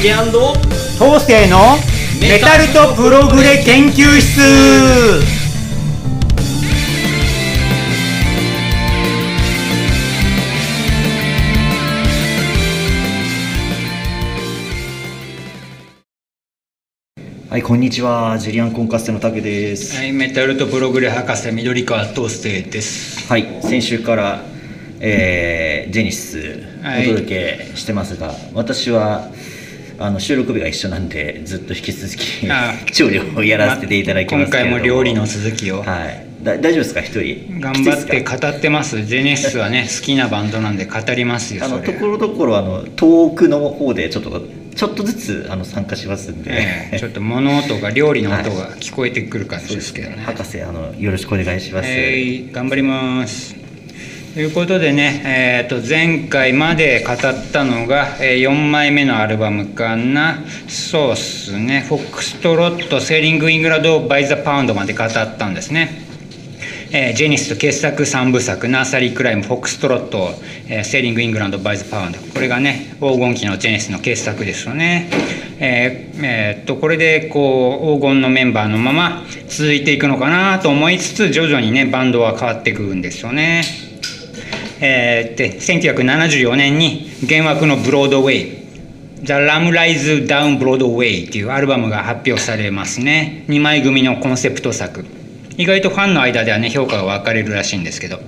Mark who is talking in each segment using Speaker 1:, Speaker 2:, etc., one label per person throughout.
Speaker 1: 竹
Speaker 2: 東西のメタルとプログレ研究室はい、こんにちは。ジュリアンコンカステの竹です。
Speaker 3: はい、メタルとプログレ博士緑川東生です。
Speaker 2: はい、先週から、えージェニス
Speaker 3: はい
Speaker 2: お届けしてますが、私はあの収録日が一緒なんでずっと引き続き
Speaker 3: あ
Speaker 2: 調理をやらせていただきますけれど。
Speaker 3: 今回も料理の続きを。
Speaker 2: はい、だ大丈夫ですか？一人。
Speaker 3: 頑張って語ってます。ジェネシスはね好きなバンドなんで語りますよ。
Speaker 2: あのところどころあの遠くの方でちょっとちょっとずつあの参加しますんで、
Speaker 3: ええ。ちょっと物音が料理の音が聞こえてくる感じですけどね。
Speaker 2: 博士あのよろしくお願いします、
Speaker 3: はい、頑張ります。ということでね、えー、と前回まで語ったのが、え4枚目のアルバムかなそうっすね「 Foxtrot」「Selling England by the Pound」まで語ったんですね。えージェネシスの傑作3部作「 Nursery Cryme」「フォックストロット」えー「Selling England by the Pound」これがね黄金期のジェネシスの傑作ですよね。えーえーっとこれでこう黄金のメンバーのまま続いていくのかなと思いつつ徐々にねバンドは変わっていくんですよね。えーで1974年に原枠の「ブロードウェイ」「The Lamb Lies Down Broadway」っていうアルバムが発表されますね。2枚組のコンセプト作。意外とファンの間ではね評価が分かれるらしいんですけど。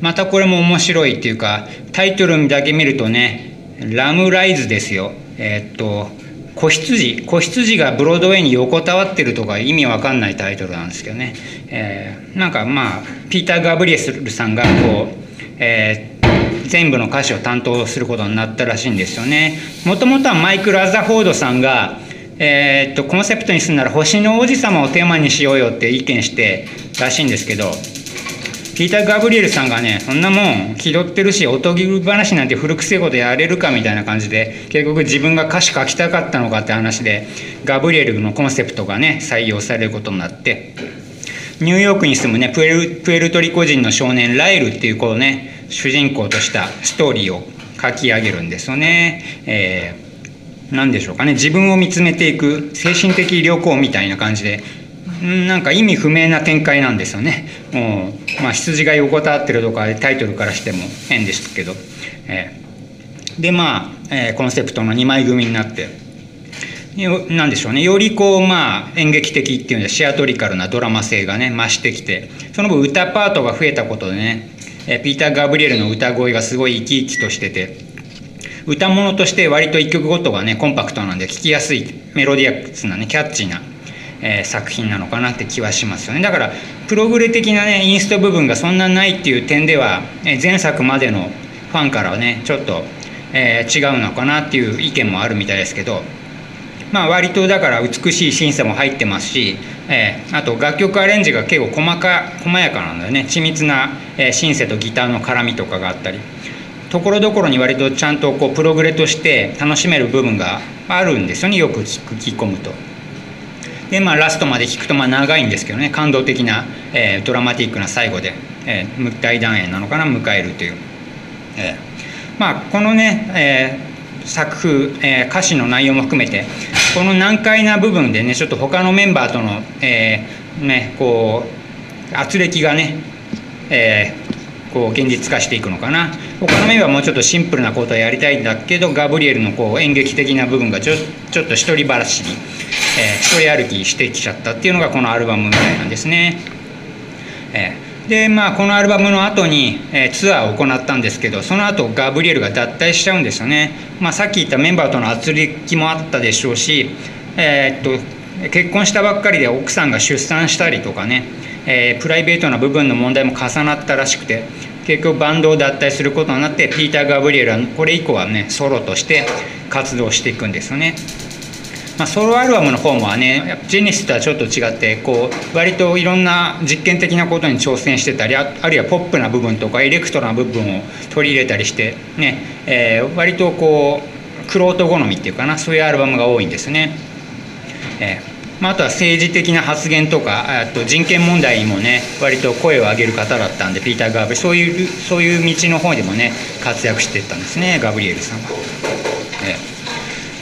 Speaker 3: またこれも面白いっていうかタイトルだけ見るとね「ラムライズ」ですよ。えーっと子羊。子羊がブロードウェイに横たわってるとか意味わかんないタイトルなんですけどね、えーなんかまあピーター・ガブリエスルさんがこう、えー全部の歌詞を担当することになったらしいんですよね。もともとはマイクル・アザフォードさんが、えーっとコンセプトにするなら星の王子様をテーマにしようよって意見してらしいんですけどピーター・ガブリエルさんがねそんなもん気取ってるしおとぎ話なんて古くせえことやれるかみたいな感じで結局自分が歌詞書きたかったのかって話でガブリエルのコンセプトがね採用されることになってニューヨークに住むねプエルトリコ人の少年ライルっていう子をね主人公としたストーリーを書き上げるんですよね。えー何でしょうかね自分を見つめていく精神的旅行みたいな感じでうんなんか意味不明な展開なんですよね。もうまあ、羊が横たわってるとかタイトルからしても変ですけど、えーでまあ、えーコンセプトの2枚組になってなんでしょうね。よりこうまあ演劇的っていうのでシアトリカルなドラマ性がね増してきてその分歌パートが増えたことでね、えピーター・ガブリエルの歌声がすごい生き生きとしてて歌物として割と一曲ごとがねコンパクトなんで聴きやすいメロディアクスなねキャッチーな、えー作品なのかなって気はしますよね。だからプログレ的なねインスト部分がそんなないっていう点では、え前作までのファンからはねちょっと、えー違うのかなっていう意見もあるみたいですけどまあ割とだから美しい審査も入ってますし、えーあと楽曲アレンジが結構細か細やかなんだよね。緻密な、えーシンセとギターの絡みとかがあったり。ところどころに割とちゃんとこうプログレとして楽しめる部分があるんですよね。よく聞く聞き込むと。でまあラストまで聞くとまあ長いんですけどね。感動的な、えードラマティックな最後で、えー大団円なのかな。迎えるという。えーまあこのね、えー作風、えー歌詞の内容も含めてこの難解な部分でねちょっと他のメンバーとの、えーねこう圧力がね、えーこう現実化していくのかな他のメンバーはもうちょっとシンプルなことをやりたいんだけどガブリエルのこう演劇的な部分がちょちょっと一人話に、えー一人歩きしてきちゃったっていうのがこのアルバムみたいなんですね。えーでまあこのアルバムの後に、えーツアーを行ったんですけどその後ガブリエルが脱退しちゃうんですよね、まあ、さっき言ったメンバーとの圧力もあったでしょうし、えーっと結婚したばっかりで奥さんが出産したりとかね、えープライベートな部分の問題も重なったらしくて結局バンドを脱退することになってピーター・ガブリエルはこれ以降はねソロとして活動していくんですよね。まあ、ソロアルバムの方もねジェネシスとはちょっと違ってこう割といろんな実験的なことに挑戦してたりあるいはポップな部分とかエレクトロな部分を取り入れたりしてね、えー割とこうクロート好みっていうかなそういうアルバムが多いんですね。えーまあ、あとは政治的な発言とかあと人権問題にもね割と声を上げる方だったんでピーター・ガーブリそういうそういう道の方でもね活躍していったんですねガブリエルさんは。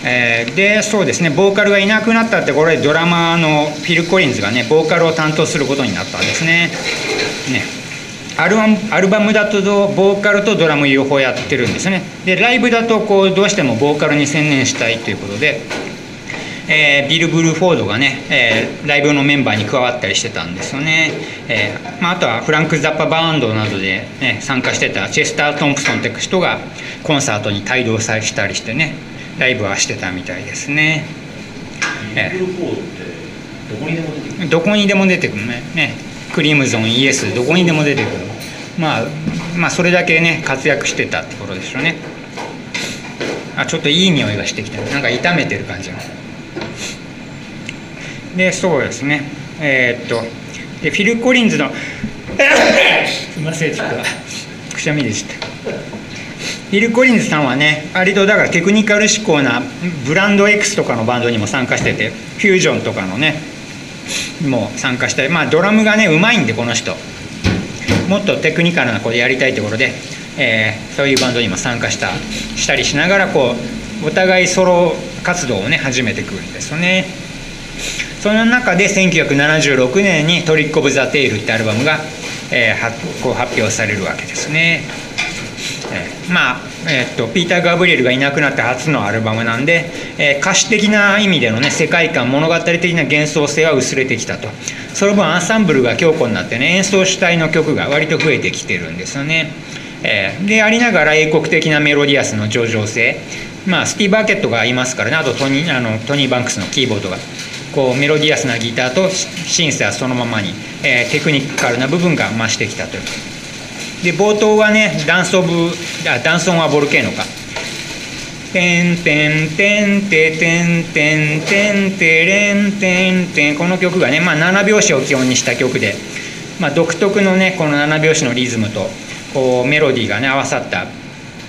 Speaker 3: えー、でそうですねボーカルがいなくなったってこれドラマーのフィル・コリンズがねボーカルを担当することになったんですね。ね。アルバムアルバムだとボーカルとドラム両方やってるんですね。でライブだとこうどうしてもボーカルに専念したいということで、えー、ビル・ブルーフォードがね、えー、ライブのメンバーに加わったりしてたんですよね、えーまあ、あとはフランク・ザッパ・バンドなどで、ね、参加してたチェスター・トンプソンって人がコンサートに帯同したりしてね。ライブはしてたみたいですね。
Speaker 2: ビル・ブルーフォードってどこにでも出てくる？
Speaker 3: どこにでも出てくる。ね。ね。クリムゾンイエスどこにでも出てくる、まあ、まあそれだけね活躍してたってことでしょうね。あちょっといい匂いがしてきた。なんか炒めてる感じのでそうですね。えー、っとでフィル・コリンズの すいませんちょっとくしゃみでしたフィル・コリンズさんはね割とだからテクニカル志向なブランド X とかのバンドにも参加しててフュージョンとかのねもう参加したりまあドラムがねうまいんでこの人。もっとテクニカルなことやりたいところで、えー、そういうバンドにも参加したしたりしながらこうお互いソロ活動をね始めてくるんですよね。その中で1976年に「トリック・オブ・ザ・テイル」ってアルバムが、えー、こう発表されるわけですね、まあえー、っとピーター・ガブリエルがいなくなって初のアルバムなんで、えー、歌詞的な意味でのね世界観物語的な幻想性は薄れてきたと。その分アンサンブルが強固になってね演奏主体の曲が割と増えてきてるんですよね、えー、でありながら英国的なメロディアスの上々性。まあスティー・バーケットがいますからね。あとトニあのトニー・バンクスのキーボードが。こうメロディアスなギターとシンセはそのままに、えテクニカルな部分が増してきたと。いうで冒頭はねダンスオブあダンソンはボルケーノか。てんてんてんててんてんてんてれんてんてん。この曲がね、まあ、7拍子を基本にした曲で、まあ、独特のねこの7拍子のリズムとこうメロディーがね合わさった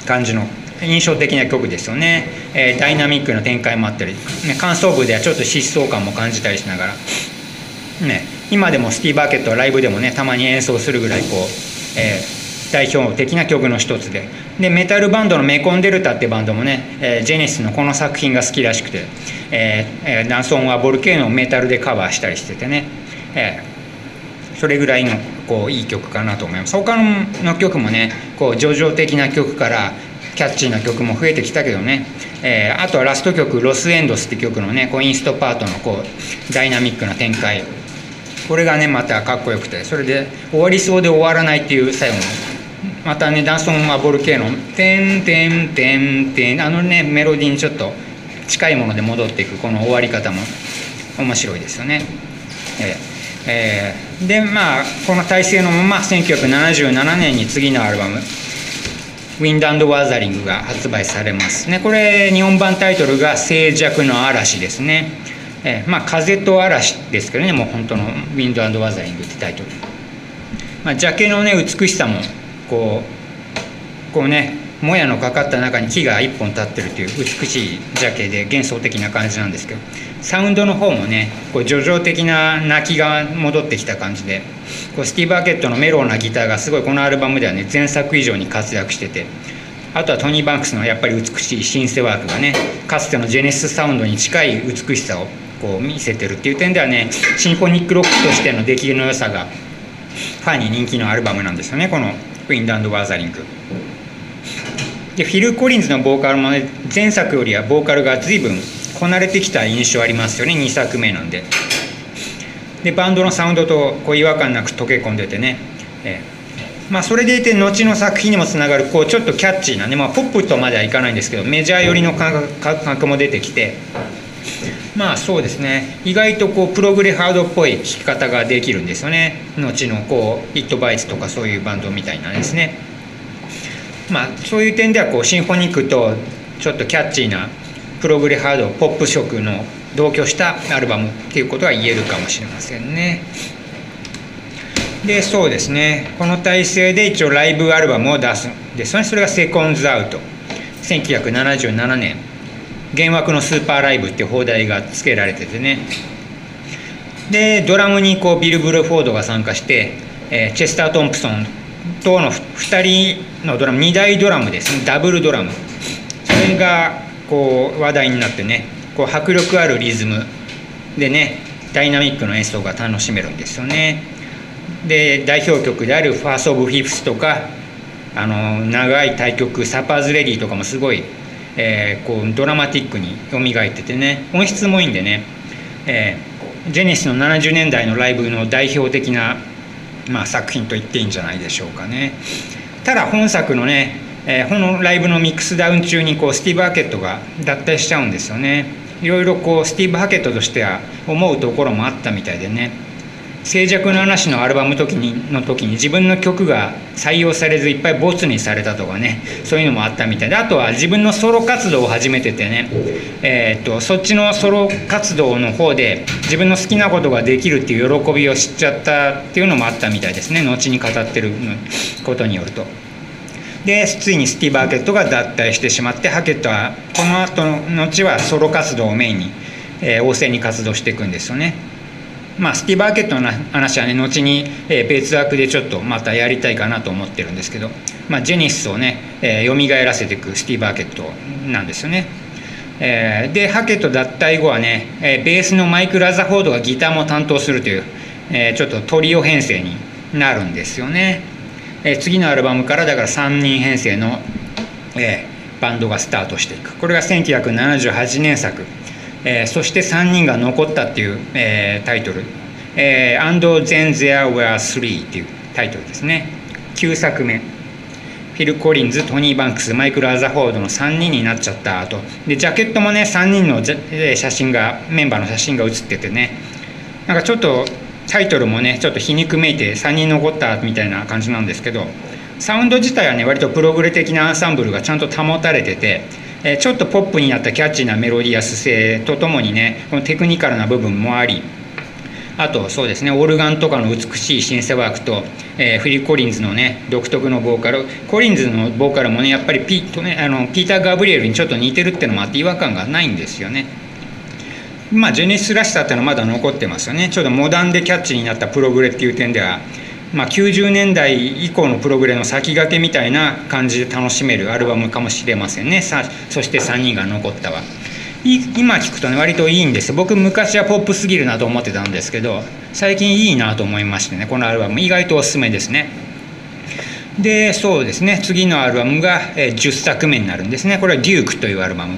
Speaker 3: 感じの印象的な曲ですよね、えー、ダイナミックな展開もあったり、ね、感想部ではちょっと疾走感も感じたりしながら、ね、今でもスティー・バーケットはライブでもねたまに演奏するぐらいこう、えー代表的な曲の一つで。でメタルバンドのメコンデルタってバンドもね、えー、ジェネシスのこの作品が好きらしくて、えー、ダンソンはボルケーノをメタルでカバーしたりしててね、えー、それぐらいのこういい曲かなと思います。他の曲もねこう叙情的な曲からキャッチーな曲も増えてきたけどね、えー、あとはラスト曲「ロスエンドス」って曲のねこうインストパートのこうダイナミックな展開。これがねまたかっこよくてそれで終わりそうで終わらないっていう最後のまたねダンソン・マボルケーノ「てんてんてんてん」あのねメロディーにちょっと近いもので戻っていくこの終わり方も。面白いですよね。えーえー、でまあこの体制のまま1977年に次のアルバム「ウィンド・アンド・ワザリング」が発売されますね。これ日本版タイトルが「静寂の嵐」ですね、えー、まあ風と嵐ですけどねもう本当の「ウィンド・アンド・ワザリング」ってタイトル、まあ、ジャケのね美しさもこうこうねもやのかかった中に木が1本立ってるという美しいジャケで幻想的な感じなんですけどサウンドの方もねこう叙情的な泣きが戻ってきた感じでこうスティーブ・アケットのメローなギターがすごいこのアルバムではね前作以上に活躍しててあとはトニー・バンクスのやっぱり美しいシンセワークがねかつてのジェネシスサウンドに近い美しさをこう見せてるっていう点ではねシンフォニックロックとしての出来の良さがファンに人気のアルバムなんですよねこのウィンドワーザリングでフィル・コリンズのボーカルもね前作よりはボーカルが随分こなれてきた印象ありますよね。2作目なんで。でバンドのサウンドとこう違和感なく溶け込んでてね、えー、まあ、それでいて後の作品にもつながるこうちょっとキャッチーなね、まあ、ポップとまではいかないんですけどメジャー寄りの感覚も出てきて。まあそうですね。意外とこうプログレハードっぽい聴き方ができるんですよね。後のこうヒットバイツとかそういうバンドみたいなんですね。まあそういう点ではこうシンフォニックとちょっとキャッチーなプログレハードポップ色の同居したアルバムっていうことは言えるかもしれませんね。でそうですね。この体制で一応ライブアルバムを出すんですね。それがセコンズアウト。1977年。幻惑のスーパーライブって放題が付けられててね。でドラムにこうビル・ブルフォードが参加して、えー、チェスター・トンプソンとの2人のドラム2大ドラムですね。ダブルドラム。それがこう話題になってねこう迫力あるリズム。でねダイナミックな演奏が楽しめるんですよね。で代表曲である「ファースト・オブ・フィフス」とかあの長い対曲「サパーズ・レディ」とかもすごい、えー、こうドラマティックに蘇っててね音質もいいんでね、えー、ジェネシスの70年代のライブの代表的な、まあ、作品と言っていいんじゃないでしょうかね。ただ本作のね、えー、このライブのミックスダウン中にこうスティーブ・ハケットが脱退しちゃうんですよね。いろいろこうスティーブ・ハケットとしては思うところもあったみたいでね。静寂の話のアルバム時にの時に自分の曲が採用されずいっぱいボツにされたとかねそういうのもあったみたいであとは自分のソロ活動を始めててね、えー、っとそっちのソロ活動の方で自分の好きなことができるっていう喜びを知っちゃったっていうのもあったみたいですね後に語ってることによると。でついにスティーブ・ハケットが脱退してしまってハケットはこの後の後はソロ活動をメインに、えー、旺盛に活動していくんですよね。まあ、スティーブ・アーケットの話はね後に、え、別枠でちょっとまたやりたいかなと思ってるんですけど、まあ、ジェニスをね、えー、蘇らせていくスティーブ・アーケットなんですよね。えー、でハケット脱退後はね、え、ベースのマイク・ラザフォードがギターも担当するという、えー、ちょっとトリオ編成になるんですよね。えー、次のアルバムからだから3人編成の、えー、バンドがスタートしていくこれが1978年作えー、そして3人が残ったっていう、えー、タイトル「えー、And Then There Were Three」っていうタイトルですね。9作目。フィル・コリンズトニー・バンクス、マイク・ラザフォードの3人になっちゃった後。でジャケットもね3人の写真がメンバーの写真が写っててね。なんかちょっとタイトルもねちょっと皮肉めいて3人残ったみたいな感じなんですけどサウンド自体はね割とプログレ的なアンサンブルがちゃんと保たれててえちょっとポップになったキャッチーなメロディアス性とともにねこのテクニカルな部分もありあとそうですねオルガンとかの美しいシンセワークと、えー、フィリー・コリンズのね独特のボーカルコリンズのボーカルもねやっぱりピ,、とね、あのピーター・ガブリエルにちょっと似てるってのもあって違和感がないんですよね。まあジェネシスらしさっていうのはまだ残ってますよねちょっとモダンでキャッチになったプログレっていう点ではまあ、90年代以降のプログレの先駆けみたいな感じで楽しめるアルバムかもしれませんね。さそして3人が残ったわ。今聞くとね割といいんです。僕昔はポップすぎるなと思ってたんですけど最近いいなと思いましてねこのアルバム。意外とおすすめですね。でそうですね。次のアルバムが10作目になるんですね。これは「デューク」というアルバム。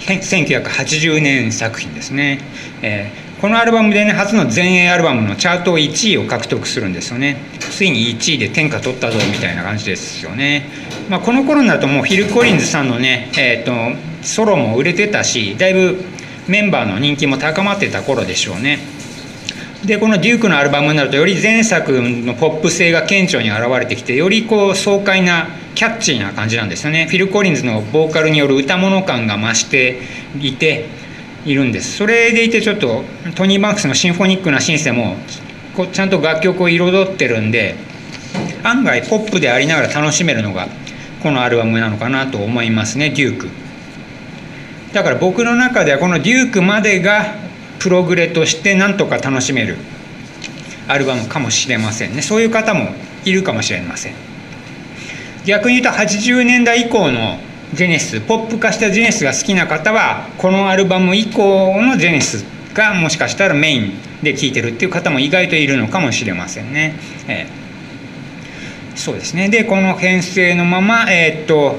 Speaker 3: 1980年作品ですね、えーこのアルバムでね初の全英アルバムのチャート1位を獲得するんですよね。ついに1位で天下取ったぞみたいな感じですよね、まあ、この頃になるともうヒル・コリンズさんのね、えーと、ソロも売れてたしだいぶメンバーの人気も高まってた頃でしょうね。でこのデュークのアルバムになるとより前作のポップ性が顕著に現れてきてよりこう爽快なキャッチーな感じなんですよね。フィル・コリンズのボーカルによる歌物感が増していているんです。それでいてちょっとトニー・バンクスのシンフォニックなシンセもこちゃんと楽曲を彩ってるんで案外ポップでありながら楽しめるのがこのアルバムなのかなと思いますねデューク。だから僕の中ではこのデュークまでがプログレとしてなんとか楽しめるアルバムかもしれませんね。そういう方もいるかもしれません。逆に言うと80年代以降のジェネシスポップ化したジェネシスが好きな方はこのアルバム以降のジェネシスがもしかしたらメインで聴いてるっていう方も意外といるのかもしれませんね。えー、そうですねでこの編成のまま、えー、っと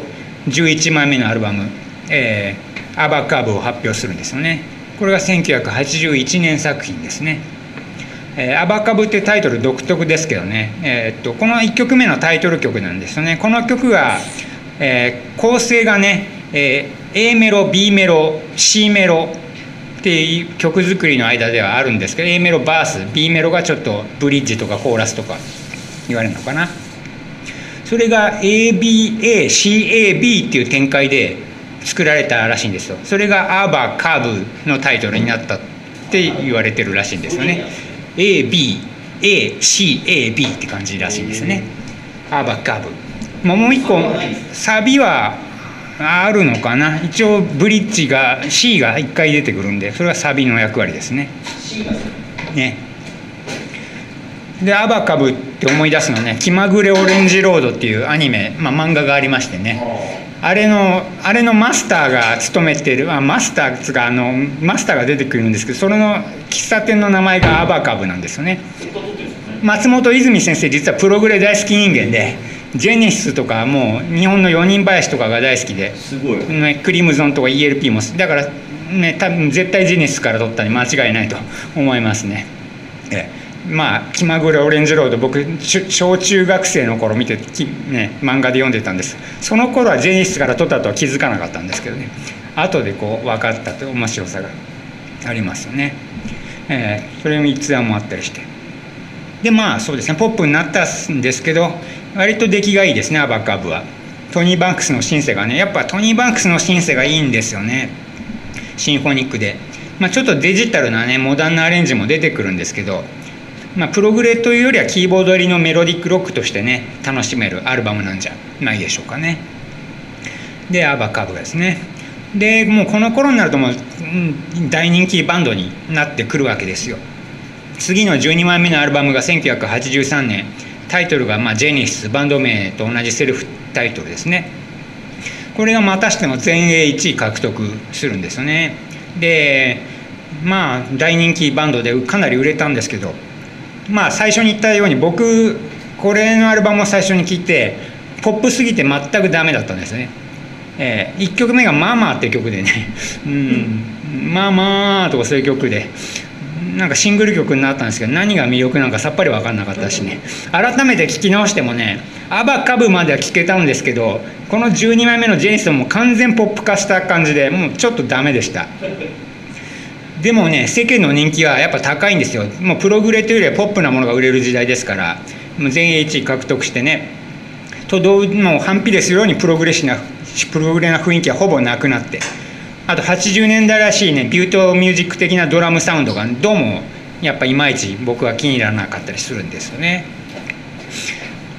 Speaker 3: 11枚目のアルバム「えー、アバカーブ」を発表するんですよね。これが1981年作品ですね。えー、アバカブってタイトル独特ですけどね、えー、っとこの1曲目のタイトル曲なんですよねこの曲がえー、構成がね、えー、A メロ B メロ C メロっていう曲作りの間ではあるんですけど A メロバース B メロがちょっとブリッジとかコーラスとか言われるのかな。それが ABACAB っていう展開で作られたらしいんですよ。それがアーバーカーブのタイトルになったって言われてるらしいんですよね。ABACAB って感じらしいんですね。アーバーカーブ。もう一個サビはあるのかな？一応ブリッジが C が1回出てくるんでそれはサビの役割ですね。ね。でアバカブって思い出すのね「気まぐれオレンジロード」っていうアニメ、まあ、漫画がありましてね。ああれのあれのマスターが勤めてるあマスターつかあのマスターが出てくるんですけどそれの喫茶店の名前がアバカブなんですよね松本泉先生実はプログレ大好き人間でジェネシスとかもう日本の四人林とかが大好きです
Speaker 2: ごい。
Speaker 3: ね、クリムゾンとか ELP もだからね多分絶対ジェネシスから取ったに間違いないと思いますね。ええ。まあ気まぐれオレンジロード僕小中学生の頃見てね漫画で読んでたんです。その頃はジェネシスから取ったとは気づかなかったんですけどね。後でこう分かったという面白さがありますよね、ええ。それも逸話もあったりしてでまあそうですねポップになったんですけど割と出来がいいですねアバカブは。トニー・バンクスのシンセがねやっぱトニー・バンクスのシンセがいいんですよね。シンフォニックで、まあ、ちょっとデジタルなねモダンなアレンジも出てくるんですけど、まあ、プログレというよりはキーボード入りのメロディックロックとしてね楽しめるアルバムなんじゃないでしょうかね。でアバカブですね。でもうこの頃になるともう、大人気バンドになってくるわけですよ。次の12枚目のアルバムが1983年。タイトルがまあジェニスバンド名と同じセルフタイトルですね。これがまたしても全英1位獲得するんですよね。でまあ大人気バンドでかなり売れたんですけどまあ最初に言ったように僕これのアルバムを最初に聴いてポップすぎて全くダメだったんですね、えー、1曲目が「ママ」っていう曲でね「うん、ママ」とかそういう曲でなんかシングル曲になったんですけど何が魅力なんかさっぱり分かんなかったしね。改めて聴き直してもね「アバカブ」までは聴けたんですけどこの12枚目の「ジェニス」も完全ポップ化した感じでもうちょっとダメでした。でもね世間の人気はやっぱ高いんですよ。もうプログレというよりはポップなものが売れる時代ですからもう全英1位獲得してね。と同もう反比例するようにプログレシなプログレな雰囲気はほぼなくなって。あと80年代らしいねビュートミュージック的なドラムサウンドがどうもやっぱいまいち僕は気に入らなかったりするんですよね。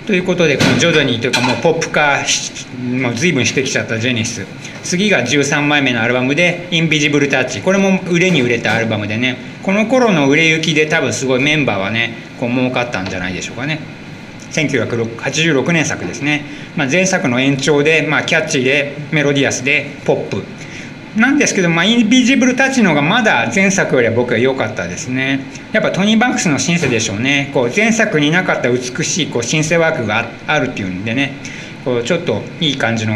Speaker 3: ということでこの徐々にというかもうポップ化もう随分してきちゃったジェニス。次が13枚目のアルバムで「インビジブルタッチ」これも売れに売れたアルバムでね。この頃の売れ行きで多分すごいメンバーはねこう儲かったんじゃないでしょうかね。1986年作ですね、まあ、前作の延長で、まあ、キャッチーでメロディアスでポップ。なんですけど、まあ、 Invisible Touch の方がまだ前作よりは僕は良かったですね。やっぱトニー・バンクスのシンセでしょうね。こう前作になかった美しいこうシンセワークがあるっていうんでね、こうちょっといい感じの、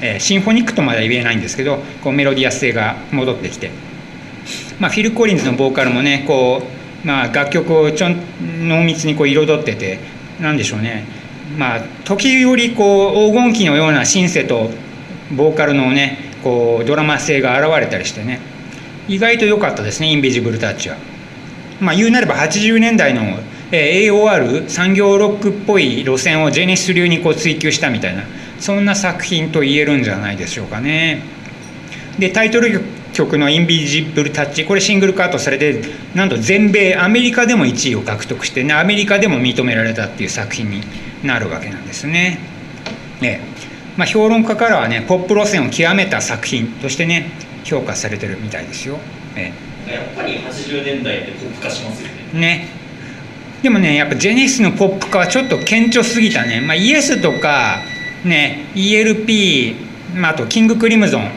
Speaker 3: えー、シンフォニックとまでは言えないんですけど、こうメロディアス性が戻ってきて。まあ、フィル・コリンズのボーカルもね、こう、まあ、楽曲をちょん濃密にこう彩ってて、なんでしょうね。まあ、時折こう黄金期のようなシンセとボーカルのねこうドラマ性が現れたりしてね意外と良かったですねインビジブルタッチは。まあ言うなれば80年代の AOR 産業ロックっぽい路線をジェネシス流にこう追求したみたいなそんな作品と言えるんじゃないでしょうかね。でタイトル曲の「インビジブルタッチ」これシングルカットされてなんと全米アメリカでも1位を獲得してねアメリカでも認められたっていう作品になるわけなんですね。ねまあ、評論家からはねポップ路線を極めた作品としてね評価されてるみたいですよ。
Speaker 2: ええ、やっぱり80年代ってポップ化しますよね。
Speaker 3: ね。でもねやっぱジェネシスのポップ化はちょっと顕著すぎたね、まあ、イエスとか、ね、ELP、まあ、あとキング・クリムゾン。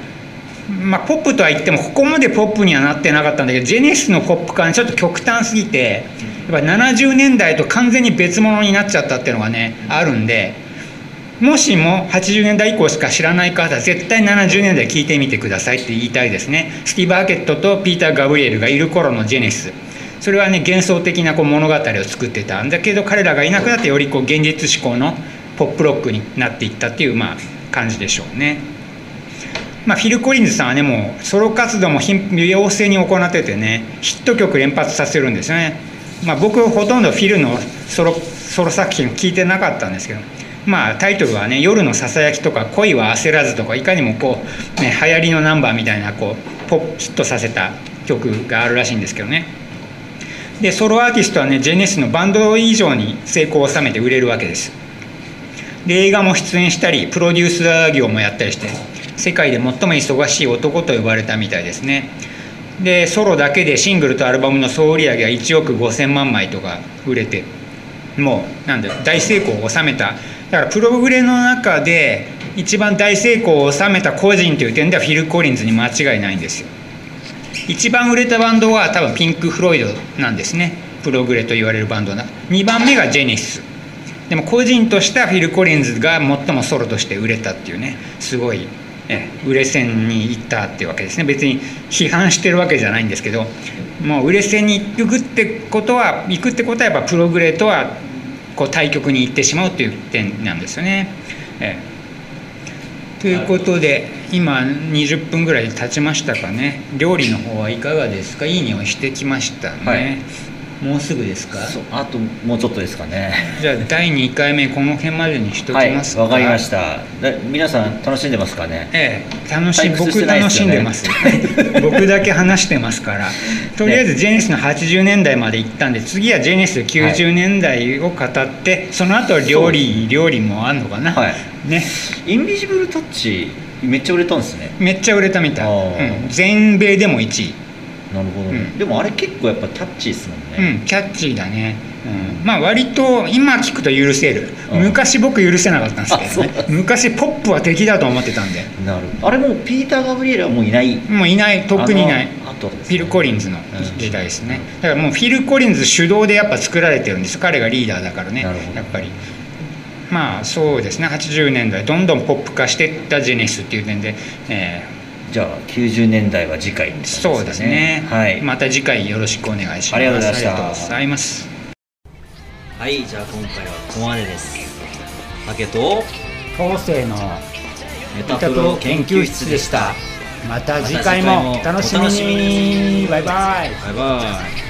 Speaker 3: まあ、ポップとは言ってもここまでポップにはなってなかったんだけどジェネシスのポップ化はちょっと極端すぎてやっぱ70年代と完全に別物になっちゃったっていうのがねあるんでもしも80年代以降しか知らない方は絶対70年代聞いてみてくださいって言いたいですねスティーブ・アーケットとピーター・ガブリエルがいる頃のジェネシスそれはね幻想的なこう物語を作ってたんだけど彼らがいなくなってよりこう現実志向のポップロックになっていったっていうまあ感じでしょうね。まあ、フィル・コリンズさんはねもうソロ活動も要請に行っててねヒット曲連発させるんですよね。まあ、僕ほとんどフィルのソロソロ作品を聞いてなかったんですけどまあタイトルはね「夜のささやき」とか「恋は焦らず」とかいかにもこう、ね、流行りのナンバーみたいなこうポッヒットさせた曲があるらしいんですけどね。でソロアーティストはねジェネシスのバンド以上に成功を収めて売れるわけです。で映画も出演したりプロデューサー業もやったりして世界で最も忙しい男と呼ばれたみたいですね。でソロだけでシングルとアルバムの総売り上げは1億5000万枚とか売れてもうなんで大成功を収めただからプログレの中で一番大成功を収めた個人という点ではフィル・コリンズに間違いないんですよ。一番売れたバンドは多分ピンク・フロイドなんですね。プログレと言われるバンドな。2番目がジェネシス。でも個人としてはフィル・コリンズが最もソロとして売れたっていうね。すごいえ売れ線に行ったっていうわけですね。別に批判してるわけじゃないんですけどもう売れ線に行くってことは行くってことはやっぱプログレとはこう対極に行ってしまうという点なんですよね。えということで今20分ぐらい経ちましたかね。料理の方はいかがですか？いい匂いしてきましたね、
Speaker 2: はい。
Speaker 3: もうすぐですか？
Speaker 2: そうあともうちょっとですかね。
Speaker 3: じゃあ第2回目この辺までにしと
Speaker 2: はい
Speaker 3: きますか。
Speaker 2: わかりました。で皆さん楽しんでますかね？
Speaker 3: ええ、楽しい
Speaker 2: 退屈し
Speaker 3: 僕楽しんでます。僕だけ話してますから。とりあえずジェネシスの80年代まで行ったんで次はジェネシス90年代を語って、その後は料理料理もあんのかな、
Speaker 2: はい。
Speaker 3: ね。
Speaker 2: インビジブルタッチめっちゃ売れたんですね。
Speaker 3: めっちゃ売れたみたい、
Speaker 2: あ
Speaker 3: う
Speaker 2: ー
Speaker 3: ん、全米でも1位、
Speaker 2: なるほどね、
Speaker 3: うん。
Speaker 2: でもあれ結構やっぱキャッチーですもん
Speaker 3: う
Speaker 2: ね、
Speaker 3: ん、キャッチーだね、うん、まあ割と今聞くと許せる。
Speaker 2: うん。
Speaker 3: 昔僕許せなかったんですけどね。昔ポップは敵だと思ってたんで。
Speaker 2: なるあれもうピーター・ガブリエルはもういない？
Speaker 3: もういない。とっくにいない。
Speaker 2: あの後ですね。
Speaker 3: フィル・コリンズの時代ですね、だからもうフィル・コリンズ主導でやっぱ作られてるんです。彼がリーダーだからね。
Speaker 2: なるほど。
Speaker 3: やっぱり。まあそうですね。80年代どんどんポップ化していったジェネシスっていう点で、え
Speaker 2: じゃあ90年代は次回って
Speaker 3: ー
Speaker 2: 感じ
Speaker 3: そうですね、
Speaker 2: はい、
Speaker 3: また次回よろしくお願いします。
Speaker 2: ありがとうございました。
Speaker 3: ありがとうございます。
Speaker 2: はいじゃあ今回はここまでです。竹と
Speaker 3: 後世の
Speaker 2: メタプロ研究室でした。
Speaker 3: また
Speaker 2: 次回もお楽しみに。
Speaker 3: バイバイ。
Speaker 2: バイバイ